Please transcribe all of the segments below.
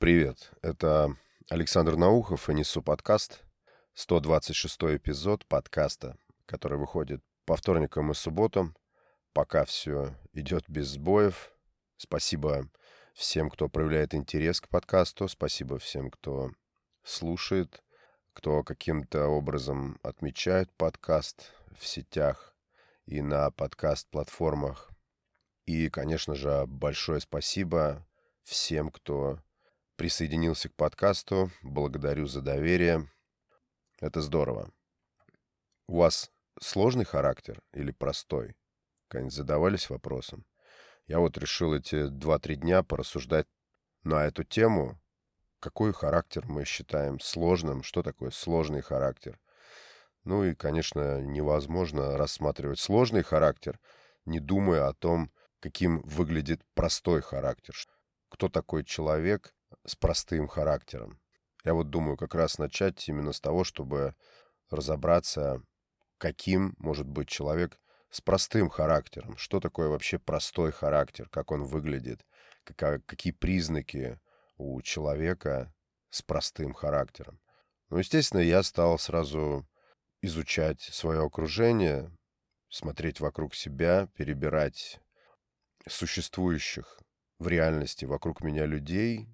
Привет, это Александр Наухов и несу подкаст, 126 эпизод подкаста, который выходит по вторникам и субботам, пока все идет без сбоев. Спасибо всем, кто проявляет интерес к подкасту, спасибо всем, кто слушает, кто каким-то образом отмечает подкаст в сетях и на подкаст-платформах. И, конечно же, большое спасибо всем, кто присоединился к подкасту. Благодарю за доверие. Это здорово. У вас сложный характер или простой? Когда-нибудь задавались вопросом? Я вот решил эти 2-3 дня порассуждать на эту тему. Какой характер мы считаем сложным? Что такое сложный характер? Ну и, конечно, невозможно рассматривать сложный характер, не думая о том, каким выглядит простой характер. Кто такой человек, с простым характером. Я вот думаю как раз начать именно с того, чтобы разобраться, каким может быть человек с простым характером. Что такое вообще простой характер, как он выглядит, какая, какие признаки у человека с простым характером. Ну, естественно, я стал сразу изучать свое окружение, смотреть вокруг себя, перебирать существующих в реальности вокруг меня людей,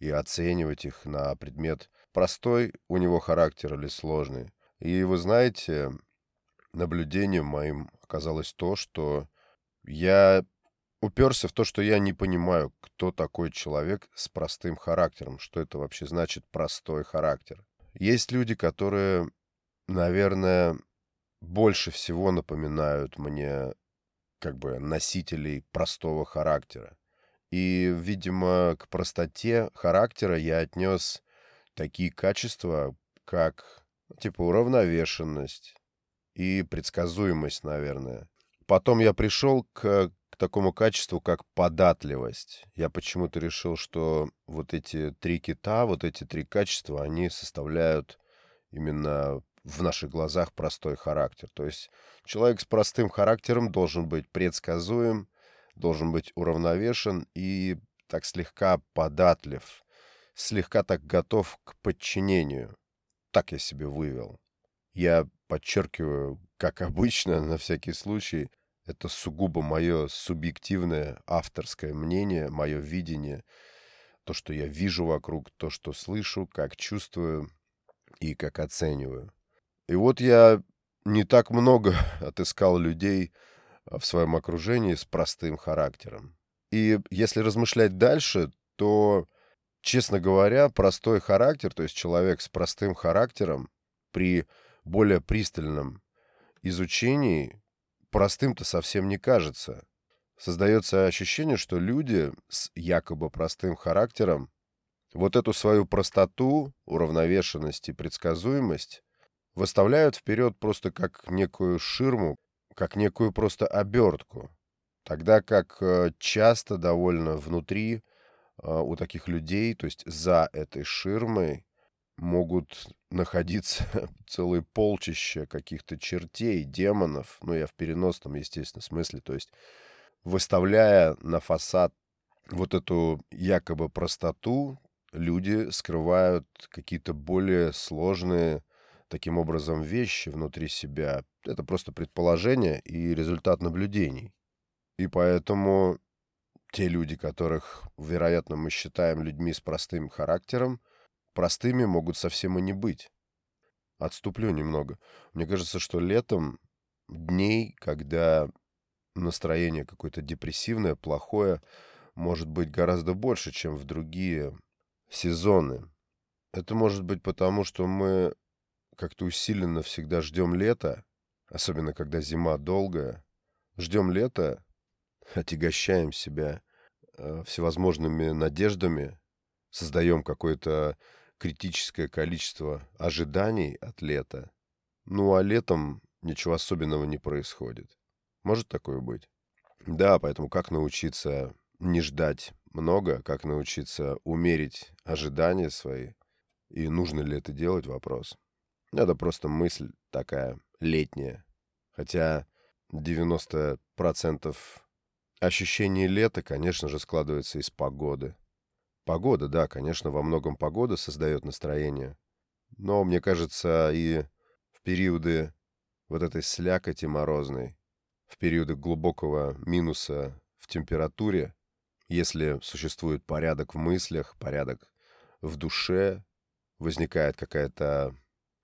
и оценивать их на предмет простой у него характер или сложный. И вы знаете, наблюдением моим оказалось то, что я уперся в то, что я не понимаю, кто такой человек с простым характером, что это вообще значит простой характер. Есть люди, которые, наверное, больше всего напоминают мне как бы носителей простого характера. И, видимо, к простоте характера я отнес такие качества, как, типа, уравновешенность и предсказуемость, наверное. Потом я пришел к, к такому качеству, как податливость. Я почему-то решил, что вот эти три кита, вот эти три качества, они составляют именно в наших глазах простой характер. То есть человек с простым характером должен быть предсказуем, должен быть уравновешен и так слегка податлив, слегка так готов к подчинению. Так я себе вывел. Я подчеркиваю, как обычно, на всякий случай, это сугубо мое субъективное авторское мнение, мое видение, то, что я вижу вокруг, то, что слышу, как чувствую и как оцениваю. И вот я не так много отыскал людей, в своем окружении с простым характером. И если размышлять дальше, то, честно говоря, простой характер, то есть человек с простым характером при более пристальном изучении простым-то совсем не кажется. Создается ощущение, что люди с якобы простым характером вот эту свою простоту, уравновешенность и предсказуемость выставляют вперед просто как некую ширму, как некую просто обертку. Тогда как э, часто довольно внутри э, у таких людей, то есть за этой ширмой, могут находиться целые полчища каких-то чертей, демонов, ну я в переносном, естественно, смысле, то есть выставляя на фасад вот эту якобы простоту, люди скрывают какие-то более сложные таким образом вещи внутри себя. Это просто предположение и результат наблюдений. И поэтому те люди, которых, вероятно, мы считаем людьми с простым характером, простыми могут совсем и не быть. Отступлю немного. Мне кажется, что летом дней, когда настроение какое-то депрессивное, плохое, может быть гораздо больше, чем в другие сезоны. Это может быть потому, что мы как-то усиленно всегда ждем лета, особенно когда зима долгая. Ждем лета, отягощаем себя э, всевозможными надеждами, создаем какое-то критическое количество ожиданий от лета. Ну а летом ничего особенного не происходит. Может такое быть? Да, поэтому как научиться не ждать много, как научиться умерить ожидания свои, и нужно ли это делать, вопрос. Это просто мысль такая летняя. Хотя 90% ощущений лета, конечно же, складывается из погоды. Погода, да, конечно, во многом погода создает настроение. Но, мне кажется, и в периоды вот этой слякоти морозной, в периоды глубокого минуса в температуре, если существует порядок в мыслях, порядок в душе, возникает какая-то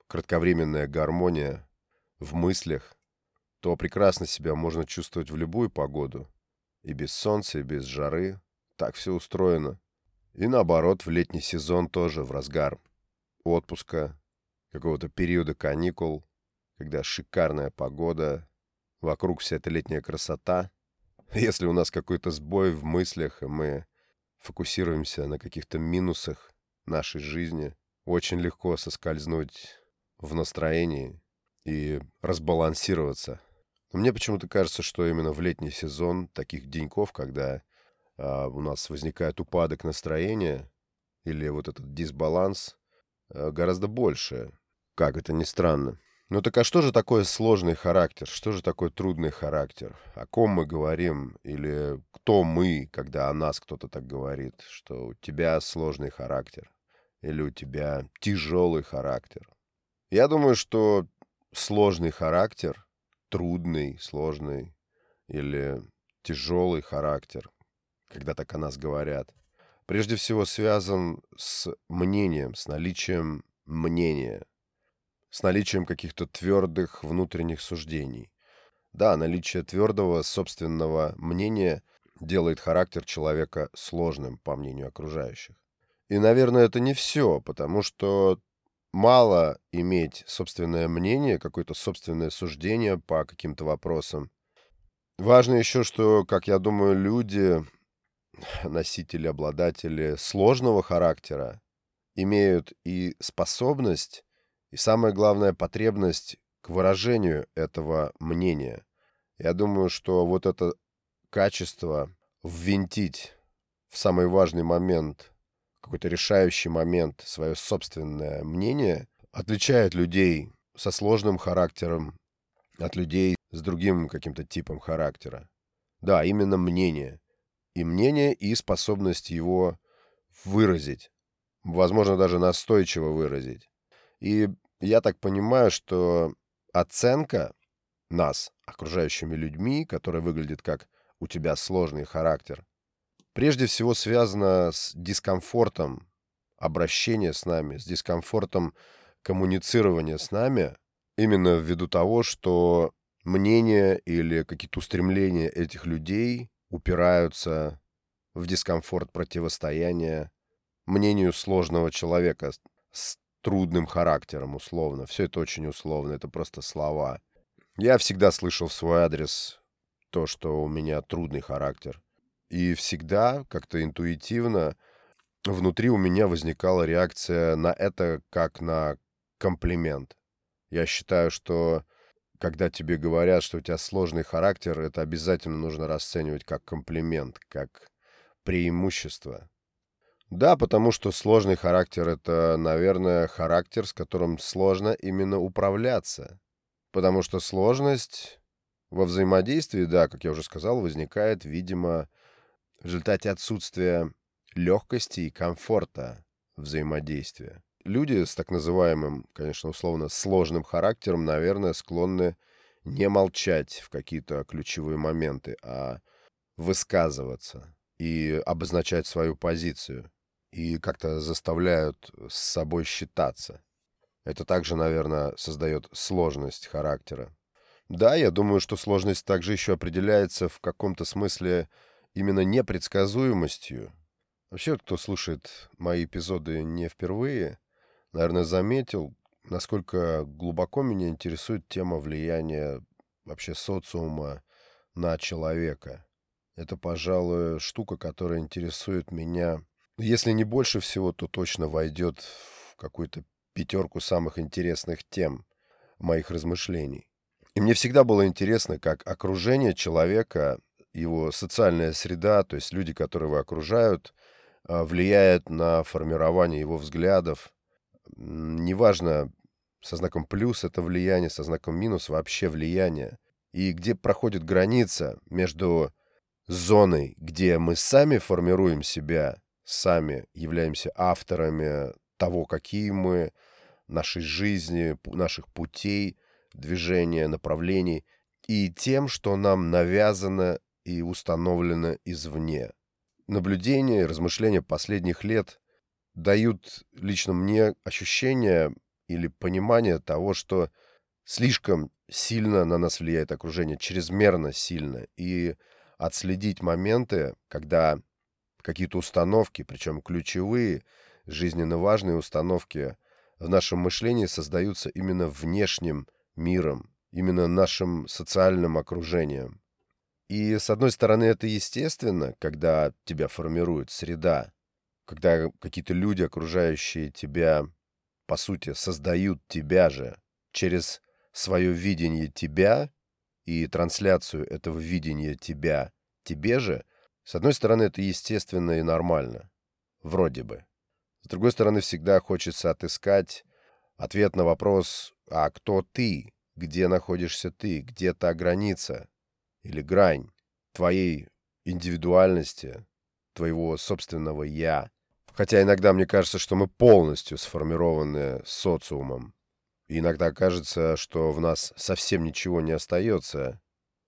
кратковременная гармония в мыслях, то прекрасно себя можно чувствовать в любую погоду. И без солнца, и без жары. Так все устроено. И наоборот, в летний сезон тоже в разгар отпуска, какого-то периода каникул, когда шикарная погода, вокруг вся эта летняя красота. Если у нас какой-то сбой в мыслях, и мы фокусируемся на каких-то минусах нашей жизни, очень легко соскользнуть в настроении и разбалансироваться. Но мне почему-то кажется, что именно в летний сезон таких деньков, когда а, у нас возникает упадок настроения или вот этот дисбаланс, а, гораздо больше. Как это ни странно. Ну так а что же такое сложный характер? Что же такое трудный характер? О ком мы говорим? Или кто мы, когда о нас кто-то так говорит, что у тебя сложный характер? Или у тебя тяжелый характер? Я думаю, что сложный характер, трудный, сложный или тяжелый характер, когда так о нас говорят, прежде всего связан с мнением, с наличием мнения, с наличием каких-то твердых внутренних суждений. Да, наличие твердого собственного мнения делает характер человека сложным, по мнению окружающих. И, наверное, это не все, потому что мало иметь собственное мнение, какое-то собственное суждение по каким-то вопросам. Важно еще, что, как я думаю, люди, носители, обладатели сложного характера, имеют и способность, и самое главное, потребность к выражению этого мнения. Я думаю, что вот это качество ввинтить в самый важный момент какой-то решающий момент, свое собственное мнение, отличает людей со сложным характером от людей с другим каким-то типом характера. Да, именно мнение. И мнение, и способность его выразить. Возможно, даже настойчиво выразить. И я так понимаю, что оценка нас, окружающими людьми, которая выглядит как «у тебя сложный характер», прежде всего связано с дискомфортом обращения с нами, с дискомфортом коммуницирования с нами, именно ввиду того, что мнения или какие-то устремления этих людей упираются в дискомфорт противостояния мнению сложного человека с трудным характером, условно. Все это очень условно, это просто слова. Я всегда слышал в свой адрес то, что у меня трудный характер. И всегда как-то интуитивно внутри у меня возникала реакция на это как на комплимент. Я считаю, что когда тебе говорят, что у тебя сложный характер, это обязательно нужно расценивать как комплимент, как преимущество. Да, потому что сложный характер — это, наверное, характер, с которым сложно именно управляться. Потому что сложность во взаимодействии, да, как я уже сказал, возникает, видимо, в результате отсутствия легкости и комфорта взаимодействия. Люди с так называемым, конечно, условно, сложным характером, наверное, склонны не молчать в какие-то ключевые моменты, а высказываться и обозначать свою позицию. И как-то заставляют с собой считаться. Это также, наверное, создает сложность характера. Да, я думаю, что сложность также еще определяется в каком-то смысле именно непредсказуемостью. Вообще, кто слушает мои эпизоды не впервые, наверное, заметил, насколько глубоко меня интересует тема влияния вообще социума на человека. Это, пожалуй, штука, которая интересует меня, если не больше всего, то точно войдет в какую-то пятерку самых интересных тем моих размышлений. И мне всегда было интересно, как окружение человека его социальная среда, то есть люди, которые его окружают, а, влияет на формирование его взглядов. Неважно, со знаком плюс это влияние, со знаком минус вообще влияние. И где проходит граница между зоной, где мы сами формируем себя сами являемся авторами того, какие мы, нашей жизни, наших путей, движения, направлений, и тем, что нам навязано и установлено извне. Наблюдения и размышления последних лет дают лично мне ощущение или понимание того, что слишком сильно на нас влияет окружение, чрезмерно сильно. И отследить моменты, когда какие-то установки, причем ключевые, жизненно важные установки в нашем мышлении создаются именно внешним миром, именно нашим социальным окружением. И, с одной стороны, это естественно, когда тебя формирует среда, когда какие-то люди, окружающие тебя, по сути, создают тебя же через свое видение тебя и трансляцию этого видения тебя тебе же, с одной стороны, это естественно и нормально. Вроде бы. С другой стороны, всегда хочется отыскать ответ на вопрос «А кто ты? Где находишься ты? Где та граница или грань твоей индивидуальности, твоего собственного «я»?» Хотя иногда мне кажется, что мы полностью сформированы социумом. И иногда кажется, что в нас совсем ничего не остается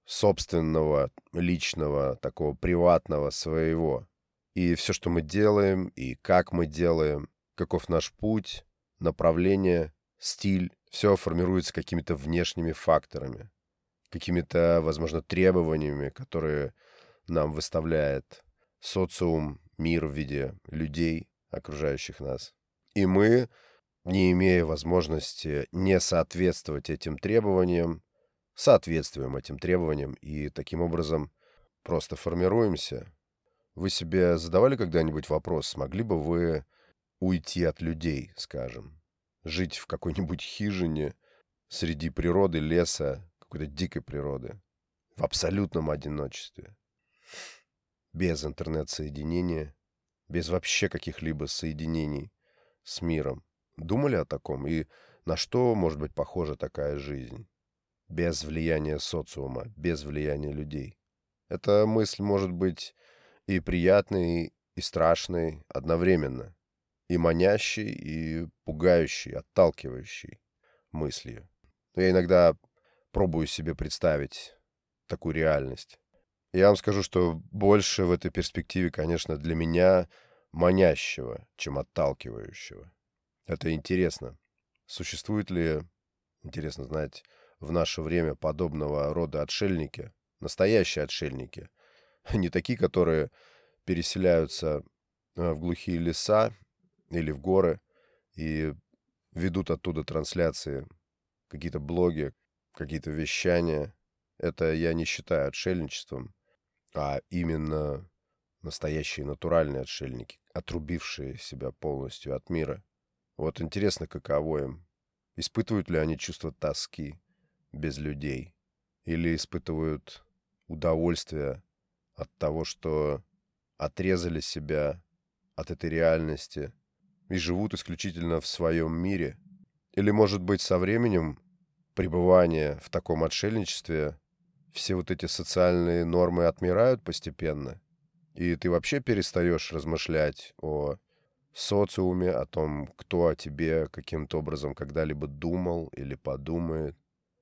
собственного, личного, такого приватного своего. И все, что мы делаем, и как мы делаем, каков наш путь, направление, стиль, все формируется какими-то внешними факторами, какими-то, возможно, требованиями, которые нам выставляет социум, мир в виде людей, окружающих нас. И мы, не имея возможности не соответствовать этим требованиям, соответствуем этим требованиям и таким образом просто формируемся. Вы себе задавали когда-нибудь вопрос, смогли бы вы уйти от людей, скажем, жить в какой-нибудь хижине среди природы, леса, какой-то дикой природы, в абсолютном одиночестве, без интернет-соединения, без вообще каких-либо соединений с миром. Думали о таком? И на что может быть похожа такая жизнь? без влияния социума, без влияния людей. Эта мысль может быть и приятной, и страшной одновременно, и манящей, и пугающей, отталкивающей мыслью. Но я иногда пробую себе представить такую реальность. Я вам скажу, что больше в этой перспективе, конечно, для меня манящего, чем отталкивающего. Это интересно. Существует ли, интересно знать, в наше время подобного рода отшельники, настоящие отшельники, не такие, которые переселяются э, в глухие леса или в горы и ведут оттуда трансляции, какие-то блоги, какие-то вещания. Это я не считаю отшельничеством, а именно настоящие натуральные отшельники, отрубившие себя полностью от мира. Вот интересно, каково им. Испытывают ли они чувство тоски? без людей или испытывают удовольствие от того, что отрезали себя от этой реальности и живут исключительно в своем мире. Или, может быть, со временем пребывания в таком отшельничестве все вот эти социальные нормы отмирают постепенно, и ты вообще перестаешь размышлять о социуме, о том, кто о тебе каким-то образом когда-либо думал или подумает.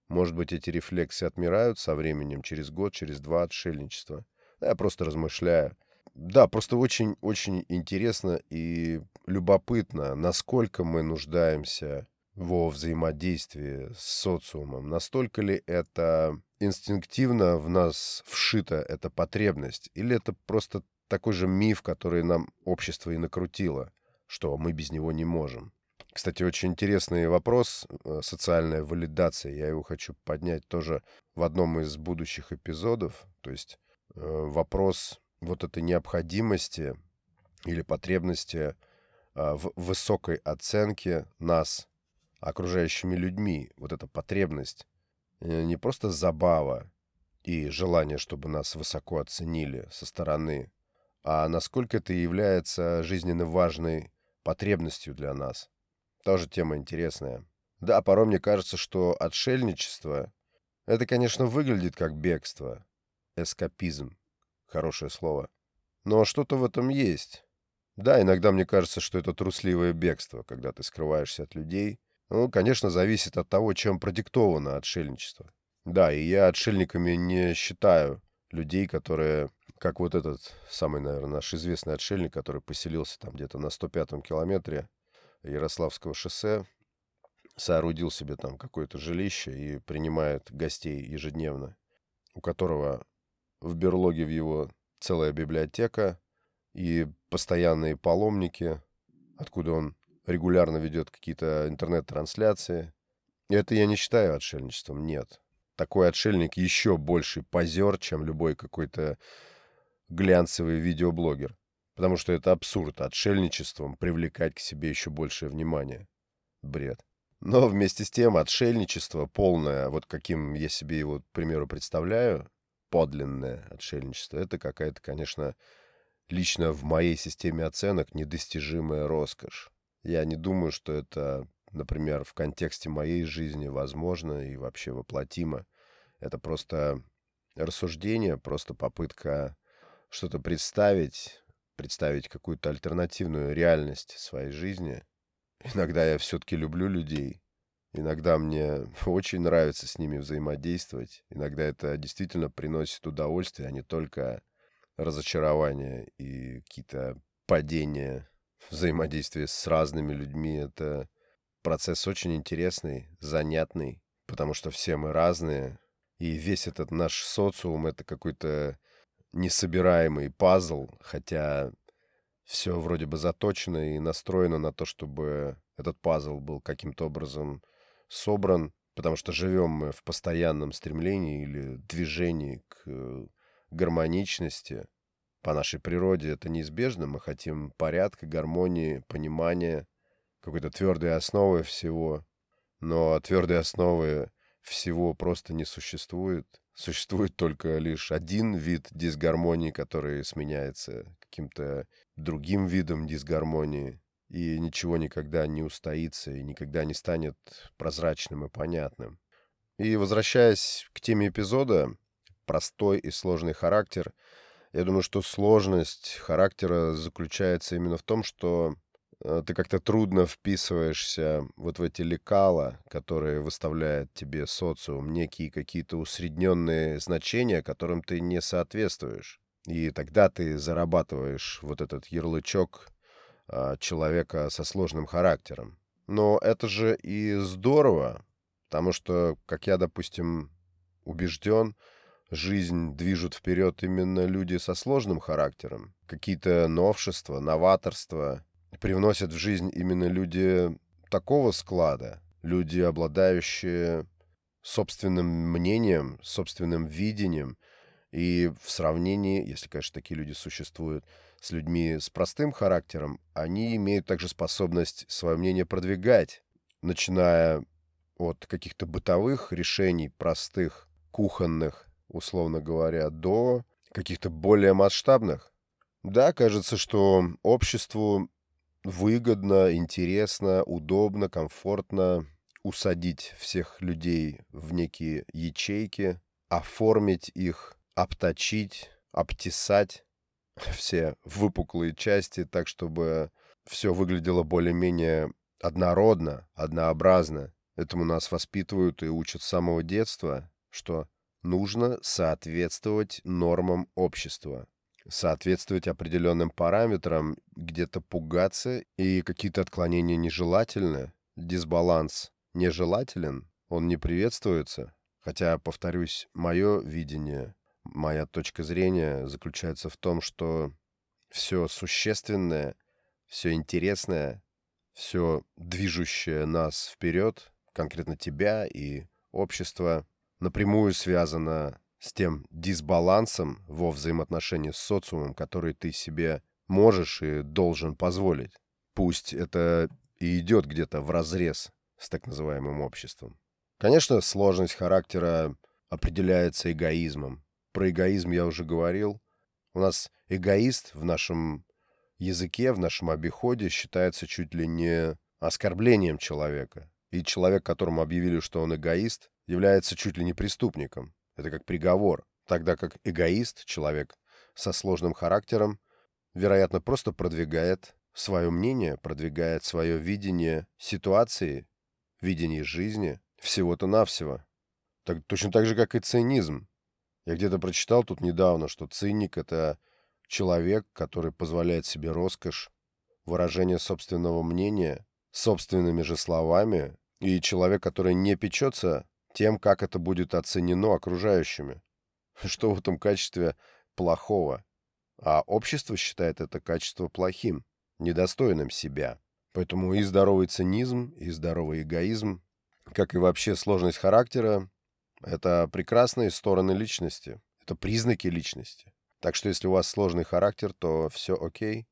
Может быть, эти рефлексы отмирают со временем, через год, через два отшельничества. Я просто размышляю. Да, просто очень-очень интересно и любопытно, насколько мы нуждаемся во взаимодействии с социумом. Настолько ли это инстинктивно в нас вшита эта потребность, или это просто такой же миф, который нам общество и накрутило, что мы без него не можем. Кстати, очень интересный вопрос, э, социальная валидация. Я его хочу поднять тоже в одном из будущих эпизодов. То есть э, вопрос вот этой необходимости или потребности а, в высокой оценке нас окружающими людьми. Вот эта потребность. Э, не просто забава и желание, чтобы нас высоко оценили со стороны, а насколько это является жизненно важной потребностью для нас. Тоже тема интересная. Да, порой мне кажется, что отшельничество — это, конечно, выглядит как бегство. Эскапизм. Хорошее слово. Но что-то в этом есть. Да, иногда мне кажется, что это трусливое бегство, когда ты скрываешься от людей. Ну, конечно, зависит от того, чем продиктовано отшельничество. Да, и я отшельниками не считаю людей, которые, как вот этот самый, наверное, наш известный отшельник, который поселился там где-то на 105-м километре Ярославского шоссе, соорудил себе там какое-то жилище и принимает гостей ежедневно, у которого в берлоге в его целая библиотека и постоянные паломники, откуда он регулярно ведет какие-то интернет-трансляции. Это я не считаю отшельничеством, нет. Такой отшельник еще больше позер, чем любой какой-то глянцевый видеоблогер. Потому что это абсурд отшельничеством привлекать к себе еще большее внимание. Бред. Но вместе с тем отшельничество полное, вот каким я себе его, к примеру, представляю, подлинное отшельничество, это какая-то, конечно, лично в моей системе оценок недостижимая роскошь. Я не думаю, что это, например, в контексте моей жизни возможно и вообще воплотимо. Это просто рассуждение, просто попытка что-то представить, представить какую-то альтернативную реальность своей жизни. Иногда я все-таки люблю людей, Иногда мне очень нравится с ними взаимодействовать. Иногда это действительно приносит удовольствие, а не только разочарование и какие-то падения взаимодействия с разными людьми. Это процесс очень интересный, занятный, потому что все мы разные. И весь этот наш социум — это какой-то несобираемый пазл, хотя все вроде бы заточено и настроено на то, чтобы этот пазл был каким-то образом собран, потому что живем мы в постоянном стремлении или движении к э, гармоничности. По нашей природе это неизбежно. Мы хотим порядка, гармонии, понимания, какой-то твердой основы всего. Но твердой основы всего просто не существует. Существует только лишь один вид дисгармонии, который сменяется каким-то другим видом дисгармонии и ничего никогда не устоится и никогда не станет прозрачным и понятным. И возвращаясь к теме эпизода, простой и сложный характер, я думаю, что сложность характера заключается именно в том, что э, ты как-то трудно вписываешься вот в эти лекала, которые выставляет тебе социум, некие какие-то усредненные значения, которым ты не соответствуешь. И тогда ты зарабатываешь вот этот ярлычок а, человека со сложным характером. Но это же и здорово, потому что, как я, допустим, убежден, жизнь движут вперед именно люди со сложным характером. Какие-то новшества, новаторства привносят в жизнь именно люди такого склада, люди, обладающие собственным мнением, собственным видением. И в сравнении, если, конечно, такие люди существуют, с людьми с простым характером, они имеют также способность свое мнение продвигать, начиная от каких-то бытовых решений, простых, кухонных, условно говоря, до каких-то более масштабных. Да, кажется, что обществу выгодно, интересно, удобно, комфортно усадить всех людей в некие ячейки, оформить их, обточить, обтесать, все выпуклые части так, чтобы все выглядело более-менее однородно, однообразно. Этому нас воспитывают и учат с самого детства, что нужно соответствовать нормам общества, соответствовать определенным параметрам, где-то пугаться, и какие-то отклонения нежелательны, дисбаланс нежелателен, он не приветствуется. Хотя, повторюсь, мое видение моя точка зрения заключается в том, что все существенное, все интересное, все движущее нас вперед, конкретно тебя и общество, напрямую связано с тем дисбалансом во взаимоотношении с социумом, который ты себе можешь и должен позволить. Пусть это и идет где-то в разрез с так называемым обществом. Конечно, сложность характера определяется эгоизмом, про эгоизм я уже говорил. У нас эгоист в нашем языке, в нашем обиходе считается чуть ли не оскорблением человека. И человек, которому объявили, что он эгоист, является чуть ли не преступником. Это как приговор. Тогда как эгоист, человек со сложным характером, вероятно, просто продвигает свое мнение, продвигает свое видение ситуации, видение жизни, всего-то навсего. Так, точно так же, как и цинизм. Я где-то прочитал тут недавно, что циник — это человек, который позволяет себе роскошь, выражение собственного мнения, собственными же словами, и человек, который не печется тем, как это будет оценено окружающими. Что в этом качестве плохого? А общество считает это качество плохим, недостойным себя. Поэтому и здоровый цинизм, и здоровый эгоизм, как и вообще сложность характера, это прекрасные стороны личности, это признаки личности. Так что если у вас сложный характер, то все окей.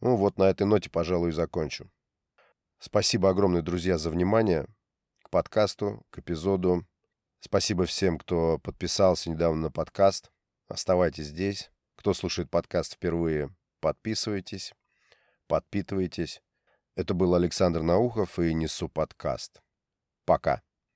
Ну вот на этой ноте, пожалуй, и закончу. Спасибо огромное, друзья, за внимание к подкасту, к эпизоду. Спасибо всем, кто подписался недавно на подкаст. Оставайтесь здесь. Кто слушает подкаст впервые, подписывайтесь, подпитывайтесь. Это был Александр Наухов и Несу подкаст. Пока.